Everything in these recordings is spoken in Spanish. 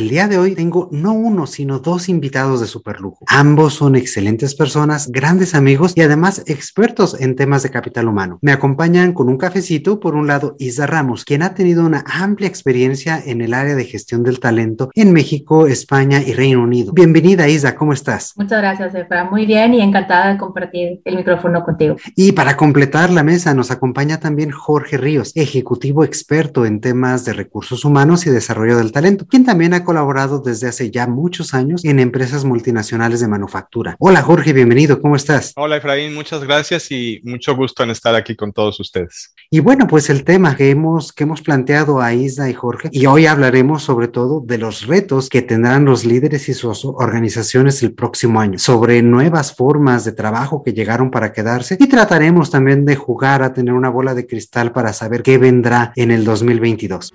El día de hoy tengo no uno, sino dos invitados de superlujo. Ambos son excelentes personas, grandes amigos y además expertos en temas de capital humano. Me acompañan con un cafecito, por un lado, Isa Ramos, quien ha tenido una amplia experiencia en el área de gestión del talento en México, España y Reino Unido. Bienvenida, Isa, ¿cómo estás? Muchas gracias, Efra. Muy bien y encantada de compartir el micrófono contigo. Y para completar la mesa nos acompaña también Jorge Ríos, ejecutivo experto en temas de recursos humanos y desarrollo del talento, quien también ha colaborado desde hace ya muchos años en empresas multinacionales de manufactura. Hola Jorge, bienvenido, ¿cómo estás? Hola Efraín, muchas gracias y mucho gusto en estar aquí con todos ustedes. Y bueno, pues el tema que hemos, que hemos planteado a Isla y Jorge, y hoy hablaremos sobre todo de los retos que tendrán los líderes y sus organizaciones el próximo año, sobre nuevas formas de trabajo que llegaron para quedarse y trataremos también de jugar a tener una bola de cristal para saber qué vendrá en el 2022.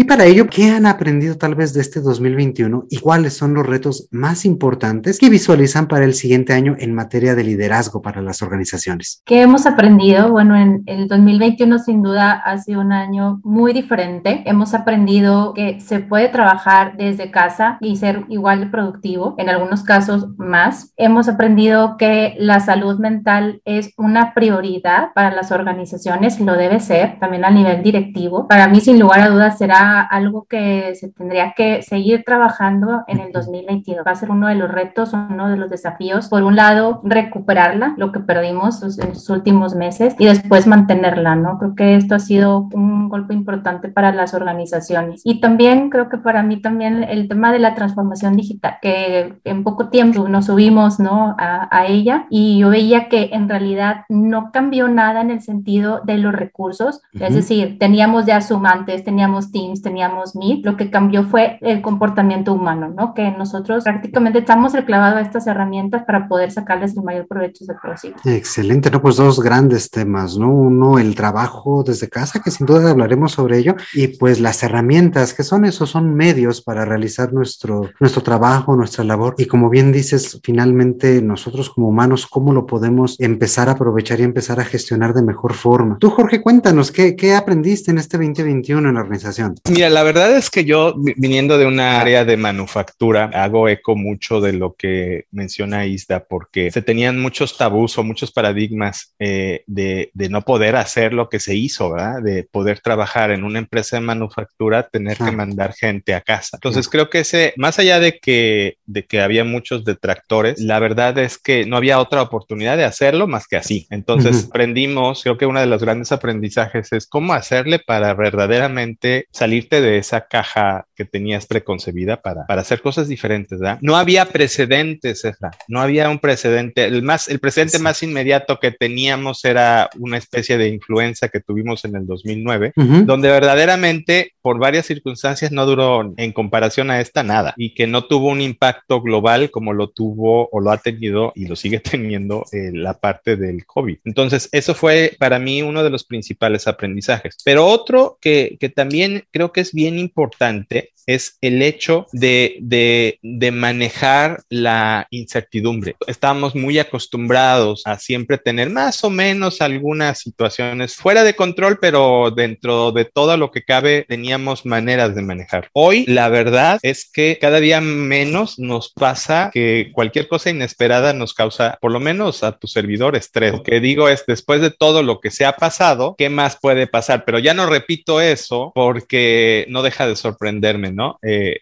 Y para ello, ¿qué han aprendido tal vez de este 2021 y cuáles son los retos más importantes que visualizan para el siguiente año en materia de liderazgo para las organizaciones? ¿Qué hemos aprendido? Bueno, en el 2021 sin duda ha sido un año muy diferente. Hemos aprendido que se puede trabajar desde casa y ser igual de productivo, en algunos casos más. Hemos aprendido que la salud mental es una prioridad para las organizaciones, lo debe ser también a nivel directivo. Para mí, sin lugar a dudas, será algo que se tendría que seguir trabajando en el 2022. Va a ser uno de los retos, uno de los desafíos. Por un lado, recuperarla, lo que perdimos en los últimos meses, y después mantenerla, ¿no? Creo que esto ha sido un golpe importante para las organizaciones. Y también creo que para mí también el tema de la transformación digital, que en poco tiempo nos subimos, ¿no? A, a ella y yo veía que en realidad no cambió nada en el sentido de los recursos, es decir, teníamos ya sumantes, teníamos Teams, teníamos Meet, lo que cambió fue el comportamiento humano, ¿no? Que nosotros prácticamente estamos reclamados a estas herramientas para poder sacarles el mayor provecho de posible. Excelente, ¿no? Pues dos grandes temas, ¿no? Uno, el trabajo desde casa, que sin duda hablaremos sobre ello, y pues las herramientas, que son esos, son medios para realizar nuestro, nuestro trabajo, nuestra labor. Y como bien dices, finalmente nosotros como humanos, ¿cómo lo podemos empezar a aprovechar y empezar a gestionar de mejor forma? Tú, Jorge, cuéntanos, ¿qué, qué aprendiste en este 2021 en la organización? Mira, la verdad es que yo, viniendo de una área de manufactura, hago eco mucho de lo que menciona Isda, porque se tenían muchos tabús o muchos paradigmas eh, de, de, no poder hacer lo que se hizo, ¿verdad? De poder trabajar en una empresa de manufactura, tener que mandar gente a casa. Entonces, creo que ese, más allá de que, de que había muchos detractores, la verdad es que no había otra oportunidad de hacerlo más que así. Entonces, aprendimos, creo que uno de los grandes aprendizajes es cómo hacerle para verdaderamente salir de esa caja que tenías preconcebida para, para hacer cosas diferentes, ¿verdad? No había precedentes, Efra, no había un precedente. El, más, el precedente más inmediato que teníamos era una especie de influenza que tuvimos en el 2009, donde verdaderamente por varias circunstancias no duró en comparación a esta nada y que no tuvo un impacto global como lo tuvo o lo ha tenido y lo sigue teniendo eh, la parte del COVID. Entonces, eso fue para mí uno de los principales aprendizajes. Pero otro que, que también creo que es bien importante es el hecho de, de, de, manejar la incertidumbre. Estamos muy acostumbrados a siempre tener más o menos algunas situaciones fuera de control, pero dentro de todo lo que cabe teníamos maneras de manejar. Hoy la verdad es que cada día menos nos pasa que cualquier cosa inesperada nos causa, por lo menos a tu servidor, estrés. Lo que digo es, después de todo lo que se ha pasado, ¿qué más puede pasar? Pero ya no repito eso porque no deja de sorprenderme, ¿no? Eh,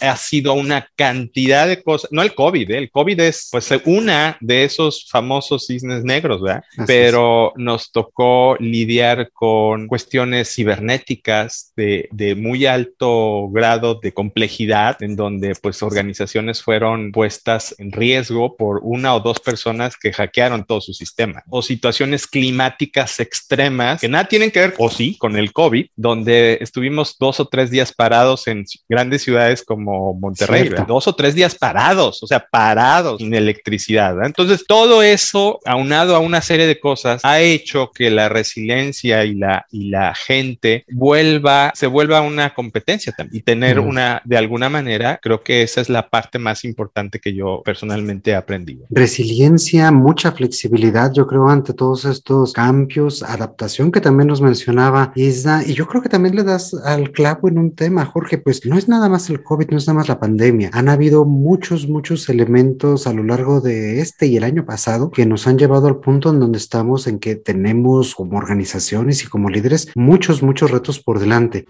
ha sido una cantidad de cosas, no el COVID, ¿eh? el COVID es pues una de esos famosos cisnes negros, ¿verdad? Pero nos tocó lidiar con cuestiones cibernéticas de, de muy alto grado de complejidad, en donde pues organizaciones fueron puestas en riesgo por una o dos personas que hackearon todo su sistema, o situaciones climáticas extremas que nada tienen que ver, o sí, con el COVID, donde estuvimos dos o tres días parados en grandes ciudades como Monterrey, dos o tres días parados, o sea, parados sin electricidad. Entonces, todo eso, aunado a una serie de cosas, ha hecho que la resiliencia y la, y la gente vuelva, se vuelva una competencia también y tener una, de alguna manera, creo que esa es la parte más importante que yo personalmente he aprendido. Resiliencia, mucha flexibilidad, yo creo, ante todos estos cambios, adaptación que también nos mencionaba Isda, y yo creo que también le das al clavo en un tema, Jorge, pues no es nada más el COVID, no es nada más la pandemia, han habido muchos, muchos elementos a lo largo de este y el año pasado que nos han llevado al punto en donde estamos, en que tenemos como organizaciones y como líderes muchos, muchos retos por delante.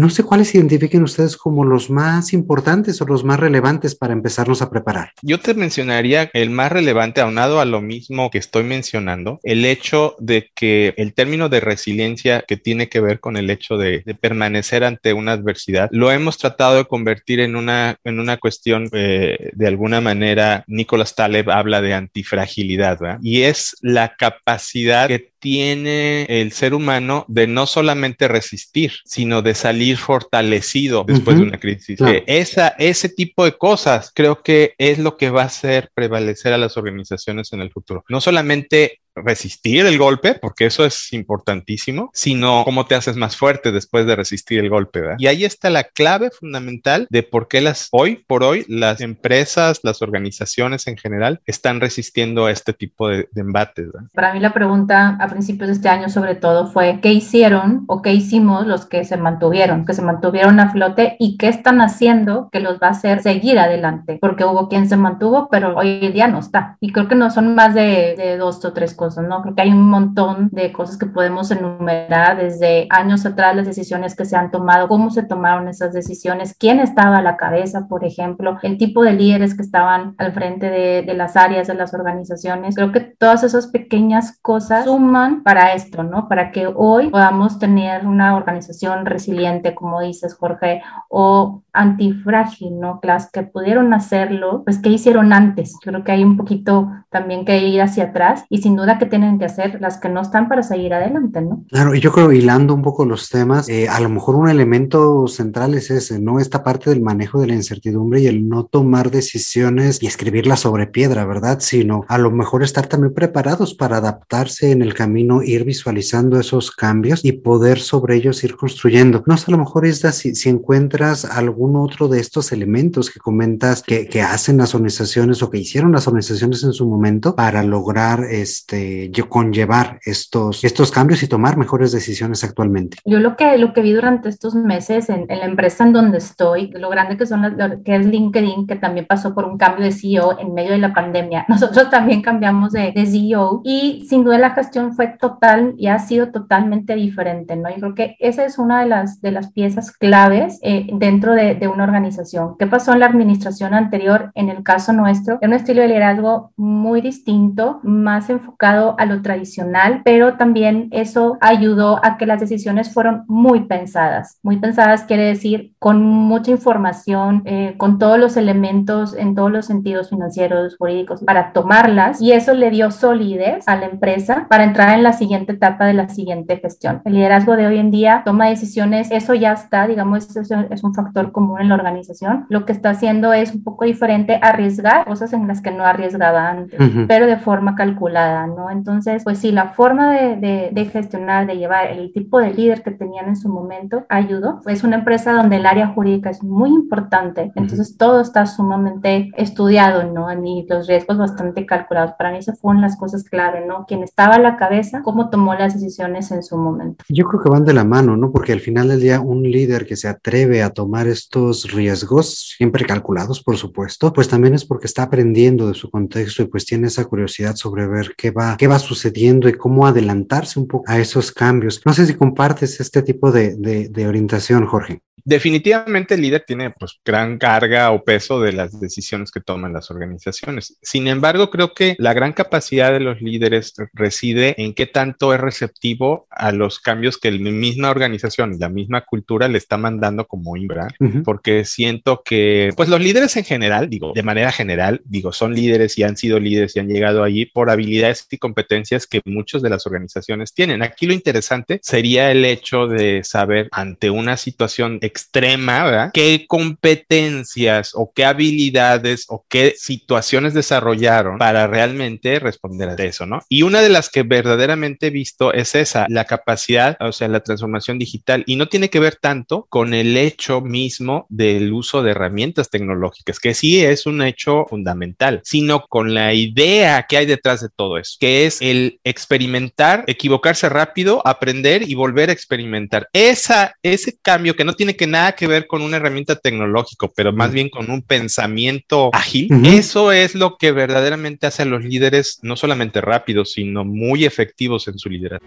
No sé cuáles identifiquen ustedes como los más importantes o los más relevantes para empezarnos a preparar. Yo te mencionaría el más relevante, aunado a lo mismo que estoy mencionando, el hecho de que el término de resiliencia que tiene que ver con el hecho de, permanecer ante una adversidad, lo hemos tratado de convertir en una, en una cuestión eh, de alguna manera, Nicolás Taleb habla de antifragilidad, ¿verdad? Y es la capacidad que tiene el ser humano de no solamente resistir, sino de salir fortalecido después de una crisis. esa, ese tipo de cosas creo que es lo que va a hacer prevalecer a las organizaciones en el futuro. No solamente resistir el golpe, porque eso es importantísimo, sino cómo te haces más fuerte después de resistir el golpe. ¿verdad? Y ahí está la clave fundamental de por qué las hoy por hoy las empresas, las organizaciones en general están resistiendo a este tipo de, embates. Para mí la pregunta a principios de este año sobre todo fue qué hicieron o qué hicimos los que se mantuvieron, que se mantuvieron a flote y qué están haciendo que los va a hacer seguir adelante, porque hubo quien se mantuvo, pero hoy en día no está. Y creo que no son más de, de dos o tres cosas, ¿no? Creo que hay un montón de cosas que podemos enumerar desde años atrás, las decisiones que se han tomado, cómo se tomaron esas decisiones, quién estaba a la cabeza, por ejemplo, el tipo de líderes que estaban al frente de, de las áreas de las organizaciones. Creo que todas esas pequeñas cosas suman para esto, ¿no? Para que hoy podamos tener una organización resiliente, como dices, Jorge, o antifrágil, ¿no? Las que pudieron hacerlo, pues, ¿qué hicieron antes? Creo que hay un poquito también que ir hacia atrás y sin duda que tienen que hacer las que no están para seguir adelante, ¿no? Claro, y yo creo, hilando un poco los temas, eh, a lo mejor un elemento central es ese, ¿no? Esta parte del manejo de la incertidumbre y el no tomar decisiones y escribirlas sobre piedra, ¿verdad? Sino a lo mejor estar también preparados para adaptarse en el camino, ir visualizando esos cambios y poder sobre ellos ir construyendo. No sé, a lo mejor es si, si encuentras algún otro de estos elementos que comentas que, que hacen las organizaciones o que hicieron las organizaciones en su momento para lograr este conllevar estos, estos cambios y tomar mejores decisiones actualmente. Yo lo que, lo que vi durante estos meses en, la empresa en donde estoy, lo grande que son las, que es LinkedIn, que también pasó por un cambio de CEO en medio de la pandemia. Nosotros también cambiamos de, de CEO y sin duda la gestión fue total y ha sido totalmente diferente, ¿no? Yo creo que esa es una de las, de las piezas claves eh, dentro de, de, una organización. ¿Qué pasó en la administración anterior? En el caso nuestro, era un estilo de liderazgo muy distinto, más enfocado a lo tradicional, pero también eso ayudó a que las decisiones fueron muy pensadas. Muy pensadas quiere decir con mucha información, eh, con todos los elementos en todos los sentidos financieros, jurídicos, para tomarlas y eso le dio solidez a la empresa para entrar en la siguiente etapa de la siguiente gestión. El liderazgo de hoy en día toma decisiones, eso ya está, digamos, eso es un factor común en la organización. Lo que está haciendo es un poco diferente, arriesgar cosas en las que no arriesgaba antes, pero de forma calculada, ¿no? Entonces, pues sí, la forma de, de, gestionar, de llevar el tipo de líder que tenían en su momento ayudó. Es una empresa donde el área jurídica es muy importante, entonces todo está sumamente estudiado, ¿no? Y los riesgos bastante calculados. Para mí eso fueron las cosas clave, ¿no? Quien estaba a la cabeza, cómo tomó las decisiones en su momento. Yo creo que van de la mano, ¿no? Porque al final del día un líder que se atreve a tomar estos riesgos, siempre calculados, por supuesto, pues también es porque está aprendiendo de su contexto y pues tiene esa curiosidad sobre ver qué va, qué va sucediendo y cómo adelantarse un poco a esos cambios. No sé si compartes este tipo de, de, de orientación, Jorge. Definitivamente el líder tiene pues gran carga o peso de las decisiones que toman las organizaciones. Sin embargo, creo que la gran capacidad de los líderes reside en qué tanto es receptivo a los cambios que la misma organización y la misma cultura le está mandando como Imbra, porque siento que pues los líderes en general, digo, de manera general, digo, son líderes y han sido líderes y han llegado allí por habilidades y competencias que muchas de las organizaciones tienen. Aquí lo interesante sería el hecho de saber ante una situación extrema, ¿verdad? ¿Qué competencias o qué habilidades o qué situaciones desarrollaron para realmente responder a eso, ¿no? Y una de las que verdaderamente he visto es esa, la capacidad, o sea, la transformación digital. Y no tiene que ver tanto con el hecho mismo del uso de herramientas tecnológicas, que sí es un hecho fundamental, sino con la idea que hay detrás de todo eso, que es el experimentar, equivocarse rápido, aprender y volver a experimentar. Esa, ese cambio que no tiene que nada que ver con una herramienta tecnológica, pero más bien con un pensamiento ágil, eso es lo que verdaderamente hace a los líderes no solamente rápidos, sino muy efectivos en su liderazgo.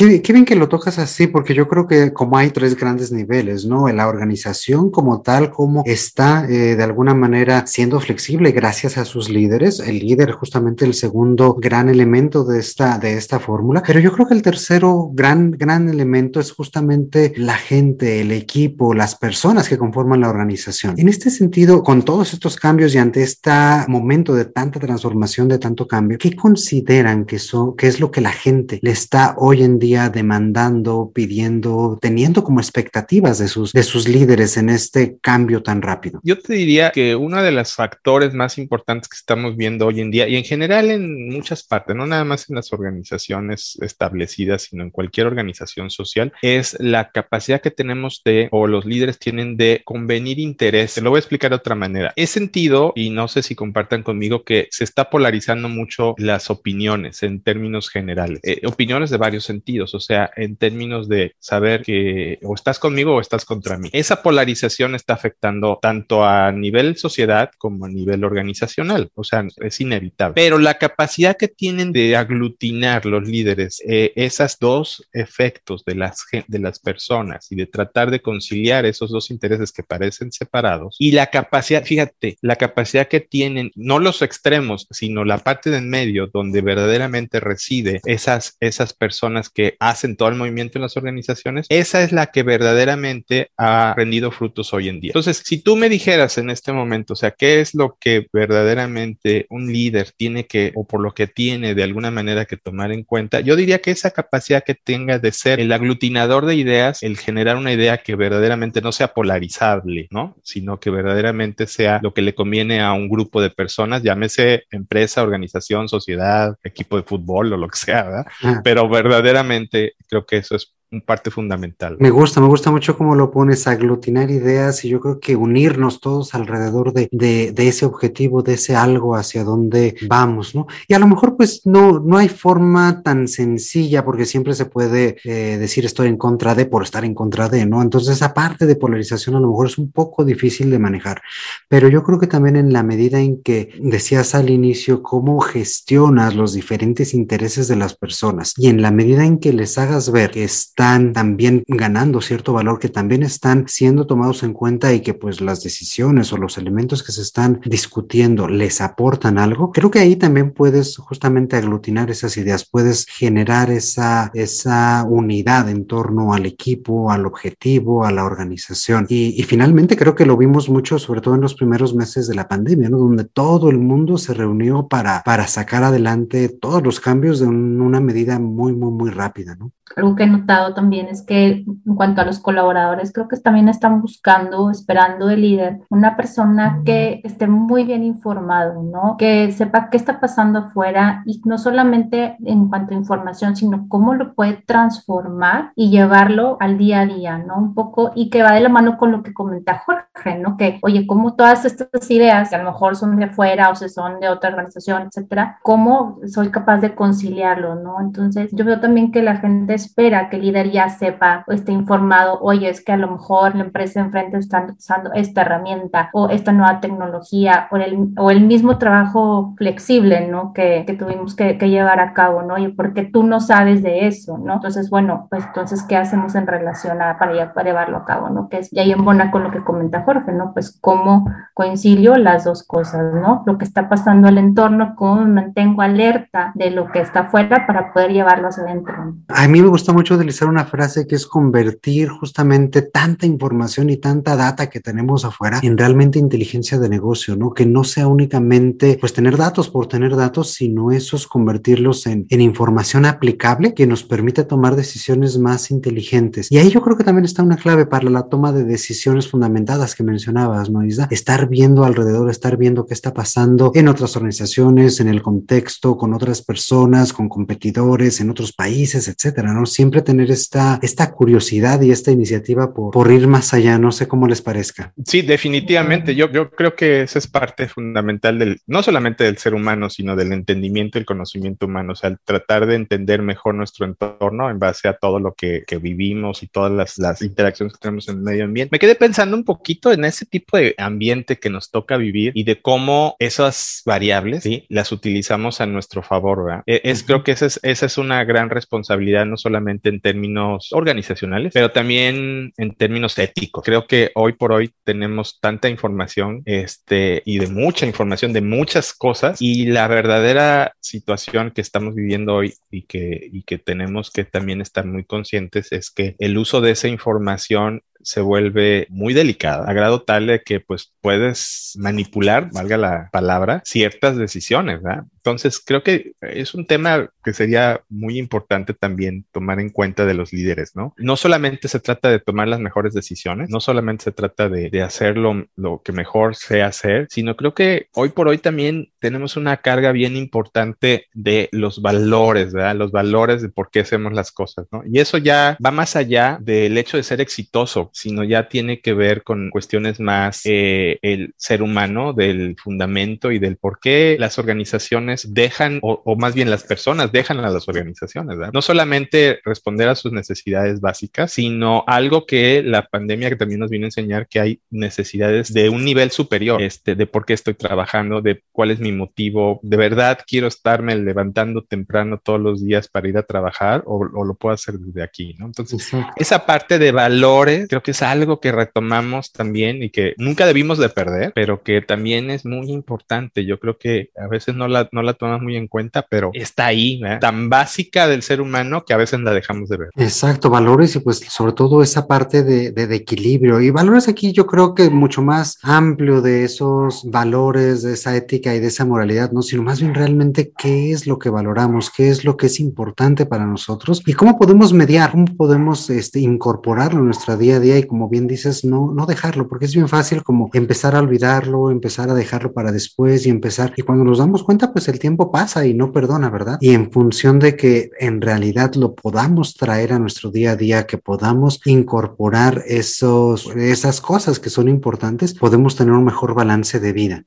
Qué, bien que lo tocas así, porque yo creo que como hay tres grandes niveles, ¿no? La organización como tal, como está eh, de alguna manera siendo flexible gracias a sus líderes, el líder justamente el segundo gran elemento de esta, de esta fórmula, pero yo creo que el tercero gran, gran elemento es justamente la gente, el equipo, las personas que conforman la organización. En este sentido, con todos estos cambios y ante este momento de tanta transformación, de tanto cambio, ¿qué consideran que, son, que es lo que la gente le está hoy en día demandando, pidiendo, teniendo como expectativas de sus, de sus líderes en este cambio tan rápido? Yo te diría que uno de los factores más importantes que estamos viendo hoy en día y en general en muchas partes, no nada más en las organizaciones establecidas, sino en cualquier organización social, es la capacidad que tenemos de, o los líderes tienen de convenir interés. Te lo voy a explicar de otra manera. He sentido, y no sé si compartan conmigo, que se está polarizando mucho las opiniones en términos generales, eh, opiniones de varios o sea, en términos de saber que o estás conmigo o estás contra mí. Esa polarización está afectando tanto a nivel sociedad como a nivel organizacional, o sea, es inevitable. Pero la capacidad que tienen de aglutinar los líderes eh, esos dos efectos de las, de las personas y de tratar de conciliar esos dos intereses que parecen separados y la capacidad, fíjate, la capacidad que tienen, no los extremos, sino la parte de en medio donde verdaderamente reside esas, esas personas que hacen todo el movimiento en las organizaciones, esa es la que verdaderamente ha rendido frutos hoy en día. Entonces, si tú me dijeras en este momento, o sea, ¿qué es lo que verdaderamente un líder tiene que, o por lo que tiene de alguna manera que tomar en cuenta? Yo diría que esa capacidad que tenga de ser el aglutinador de ideas, el generar una idea que verdaderamente no sea polarizable, ¿no? Sino que verdaderamente sea lo que le conviene a un grupo de personas, llámese empresa, organización, sociedad, equipo de fútbol o lo que sea, ¿verdad? Pero verdaderamente creo que eso es parte fundamental. Me gusta, me gusta mucho cómo lo pones, aglutinar ideas y yo creo que unirnos todos alrededor de, de, ese objetivo, de ese algo hacia donde vamos, ¿no? Y a lo mejor pues no, no hay forma tan sencilla porque siempre se puede eh, decir estoy en contra de por estar en contra de, ¿no? Entonces esa parte de polarización a lo mejor es un poco difícil de manejar, pero yo creo que también en la medida en que decías al inicio cómo gestionas los diferentes intereses de las personas y en la medida en que les hagas ver que están también ganando cierto valor, que también están siendo tomados en cuenta y que pues las decisiones o los elementos que se están discutiendo les aportan algo, creo que ahí también puedes justamente aglutinar esas ideas, puedes generar esa, esa unidad en torno al equipo, al objetivo, a la organización. Y, y finalmente creo que lo vimos mucho, sobre todo en los primeros meses de la pandemia, ¿no? Donde todo el mundo se reunió para, para sacar adelante todos los cambios de una medida muy, muy, muy rápida, ¿no? Algo que he notado también es que en cuanto a los colaboradores, creo que también están buscando, esperando de líder, una persona que esté muy bien informado, ¿no? Que sepa qué está pasando afuera y no solamente en cuanto a información, sino cómo lo puede transformar y llevarlo al día a día, ¿no? Un poco y que va de la mano con lo que comenta Jorge, ¿no? Que, oye, ¿cómo todas estas ideas, que a lo mejor son de afuera o se son de otra organización, etcétera, cómo soy capaz de conciliarlo, ¿no? Entonces, yo veo también que la gente espera que el líder ya sepa o esté informado, oye, es que a lo mejor la empresa enfrente está usando esta herramienta o esta nueva tecnología o el, o el mismo trabajo flexible, ¿no? Que, que tuvimos que, que, llevar a cabo, ¿no? Y porque tú no sabes de eso, ¿no? Entonces, bueno, pues entonces, ¿qué hacemos en relación a para, para llevarlo a cabo, ¿no? Que es, y ahí en buena con lo que comenta Jorge, ¿no? Pues cómo coincido las dos cosas, ¿no? Lo que está pasando al entorno, cómo me mantengo alerta de lo que está afuera para poder llevarlo hacia adentro. A mí me gusta mucho utilizar una frase que es convertir justamente tanta información y tanta data que tenemos afuera en realmente inteligencia de negocio, ¿no? Que no sea únicamente pues tener datos por tener datos, sino esos convertirlos en, información aplicable que nos permite tomar decisiones más inteligentes. Y ahí yo creo que también está una clave para la toma de decisiones fundamentadas que mencionabas, ¿no? Estar viendo alrededor, estar viendo qué está pasando en otras organizaciones, en el contexto, con otras personas, con competidores, en otros países, etcétera, ¿no? Siempre tener esta, esta curiosidad y esta iniciativa por, por ir más allá, no sé cómo les parezca. Sí, definitivamente. Yo, yo creo que esa es parte fundamental del, no solamente del ser humano, sino del entendimiento y el conocimiento humano, o sea, el tratar de entender mejor nuestro entorno en base a todo lo que, que vivimos y todas las, las interacciones que tenemos en el medio ambiente. Me quedé pensando un poquito en ese tipo de ambiente que nos toca vivir y de cómo esas variables, ¿sí? Las utilizamos a nuestro favor, ¿verdad? E, es, creo que esa es, esa es una gran responsabilidad, no solamente en términos organizacionales, pero también en términos éticos. Creo que hoy por hoy tenemos tanta información, este, y de mucha información, de muchas cosas, y la verdadera situación que estamos viviendo hoy y que, y que tenemos que también estar muy conscientes es que el uso de esa información se vuelve muy delicada, a grado tal de que pues puedes manipular, valga la palabra, ciertas decisiones, ¿verdad? Entonces, creo que es un tema que sería muy importante también tomar en cuenta de los líderes, ¿no? No solamente se trata de tomar las mejores decisiones, no solamente se trata de, de hacer lo, lo, que mejor sea hacer, sino creo que hoy por hoy también tenemos una carga bien importante de los valores, ¿verdad? Los valores de por qué hacemos las cosas, ¿no? Y eso ya va más allá del hecho de ser exitoso, sino ya tiene que ver con cuestiones más eh, el ser humano, del fundamento y del por qué las organizaciones dejan, o, o, más bien las personas dejan a las organizaciones, ¿verdad? No solamente responder a sus necesidades básicas, sino algo que la pandemia que también nos vino a enseñar que hay necesidades de un nivel superior, este, de por qué estoy trabajando, de cuál es mi motivo, de verdad quiero estarme levantando temprano todos los días para ir a trabajar o, o lo puedo hacer desde aquí, ¿no? Entonces, Exacto. esa parte de valores creo que es algo que retomamos también y que nunca debimos de perder, pero que también es muy importante. Yo creo que a veces no la, no la tomas muy en cuenta, pero está ahí, ¿eh? tan básica del ser humano que a veces la dejamos de ver. Exacto, valores y pues sobre todo esa parte de, de, de, equilibrio. Y valores aquí yo creo que mucho más amplio de esos valores, de esa ética y de esa moralidad, ¿no? Sino más bien realmente qué es lo que valoramos, qué es lo que es importante para nosotros y cómo podemos mediar, cómo podemos este, incorporarlo en nuestra día a día y como bien dices, no, no dejarlo, porque es bien fácil como empezar a olvidarlo, empezar a dejarlo para después y empezar. Y cuando nos damos cuenta, pues el tiempo pasa y no perdona, ¿verdad? Y en función de que en realidad lo podamos traer a nuestro día a día, que podamos incorporar esos, esas cosas que son importantes, podemos tener un mejor balance de vida.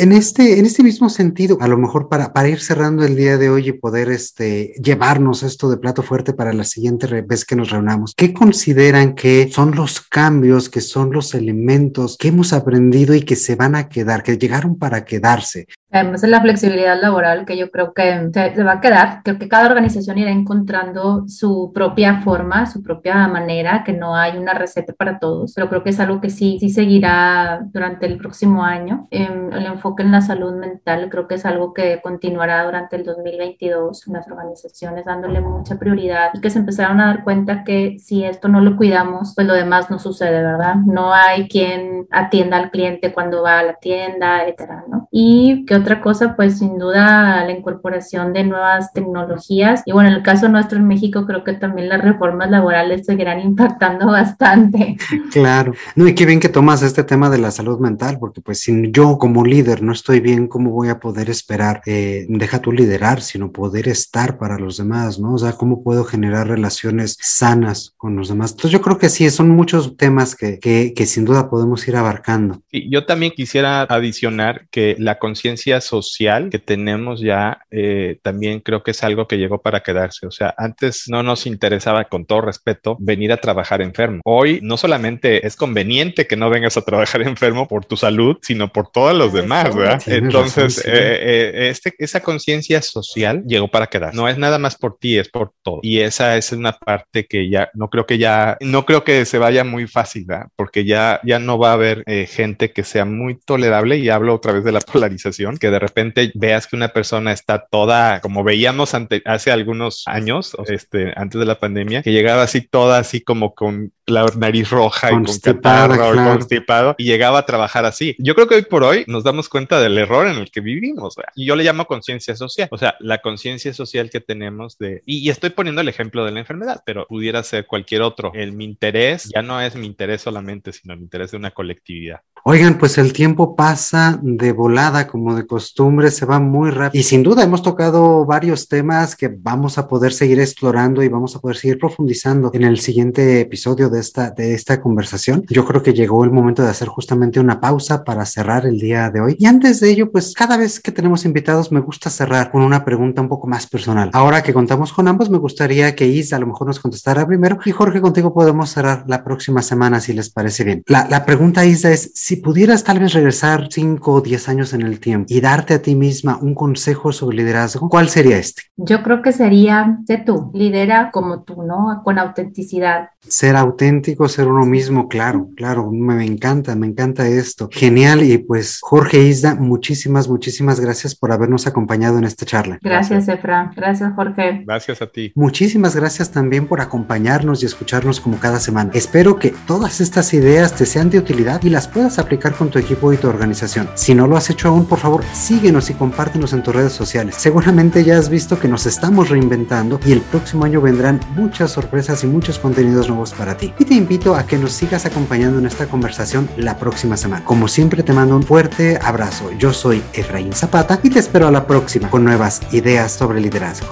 En este, en este mismo sentido, a lo mejor para, para ir cerrando el día de hoy y poder este, llevarnos esto de plato fuerte para la siguiente vez que nos reunamos, ¿qué consideran que son los cambios, que son los elementos que hemos aprendido y que se van a quedar, que llegaron para quedarse? Además de la flexibilidad laboral que yo creo que se, va a quedar, creo que cada organización irá encontrando su propia forma, su propia manera, que no hay una receta para todos, pero creo que es algo que sí, sí seguirá durante el próximo año. Eh, el enfoque en la salud mental creo que es algo que continuará durante el 2022, las organizaciones dándole mucha prioridad y que se empezaron a dar cuenta que si esto no lo cuidamos, pues lo demás no sucede, ¿verdad? No hay quien atienda al cliente cuando va a la tienda, etcétera, ¿no? Y que otra cosa, pues sin duda la incorporación de nuevas tecnologías. Y bueno, en el caso nuestro en México, creo que también las reformas laborales seguirán impactando bastante. Claro. No, y qué bien que tomas este tema de la salud mental, porque pues si yo como líder no estoy bien, ¿cómo voy a poder esperar? Eh, deja tu liderar, sino poder estar para los demás, ¿no? O sea, ¿cómo puedo generar relaciones sanas con los demás? Entonces yo creo que sí, son muchos temas que, que, que sin duda podemos ir abarcando. Y yo también quisiera adicionar que la conciencia social que tenemos ya eh, también creo que es algo que llegó para quedarse. O sea, antes no nos interesaba, con todo respeto, venir a trabajar enfermo. Hoy no solamente es conveniente que no vengas a trabajar enfermo por tu salud, sino por todos los demás, ¿verdad? Entonces, eh, eh, este, esa conciencia social llegó para quedar. No es nada más por ti, es por todo. Y esa es una parte que ya no creo que ya, no creo que se vaya muy fácil, ¿verdad? Porque ya, ya no va a haber gente que sea muy tolerable y hablo otra vez de la polarización, que de repente veas que una persona está toda, como veíamos ante, hace algunos años, este, antes de la pandemia, que llegaba así toda así como con la nariz roja y con catarro, constipado, y llegaba a trabajar así. Yo creo que hoy por hoy nos damos cuenta del error en el que vivimos, y yo le llamo conciencia social, o sea, la conciencia social que tenemos de, y, estoy poniendo el ejemplo de la enfermedad, pero pudiera ser cualquier otro. El mi interés ya no es mi interés solamente, sino el interés de una colectividad. Oigan, pues el tiempo pasa de volada, como de costumbre, se va muy rápido. Y sin duda hemos tocado varios temas que vamos a poder seguir explorando y vamos a poder seguir profundizando en el siguiente episodio de esta, de esta conversación. Yo creo que llegó el momento de hacer justamente una pausa para cerrar el día de hoy. Y antes de ello, pues cada vez que tenemos invitados me gusta cerrar con una pregunta un poco más personal. Ahora que contamos con ambos, me gustaría que Isa a lo mejor nos contestara primero y Jorge, contigo podemos cerrar la próxima semana si les parece bien. La, pregunta, Isa, es si pudieras tal vez regresar 5 o 10 años en el tiempo y darte a ti misma un consejo sobre liderazgo, ¿cuál sería este? Yo creo que sería de tú, lidera como tú, ¿no? Con autenticidad. Ser auténtico, ser uno mismo, claro, claro, me, encanta, me encanta esto. Genial y pues Jorge Isda, muchísimas, muchísimas gracias por habernos acompañado en esta charla. Gracias, Efra. Gracias, Jorge. Gracias a ti. Muchísimas gracias también por acompañarnos y escucharnos como cada semana. Espero que todas estas ideas te sean de utilidad y las aplicar con tu equipo y tu organización. Si no lo has hecho aún, por favor, síguenos y compártenos en tus redes sociales. Seguramente ya has visto que nos estamos reinventando y el próximo año vendrán muchas sorpresas y muchos contenidos nuevos para ti. Y te invito a que nos sigas acompañando en esta conversación la próxima semana. Como siempre, te mando un fuerte abrazo. Yo soy Efraín Zapata y te espero a la próxima con nuevas ideas sobre liderazgo.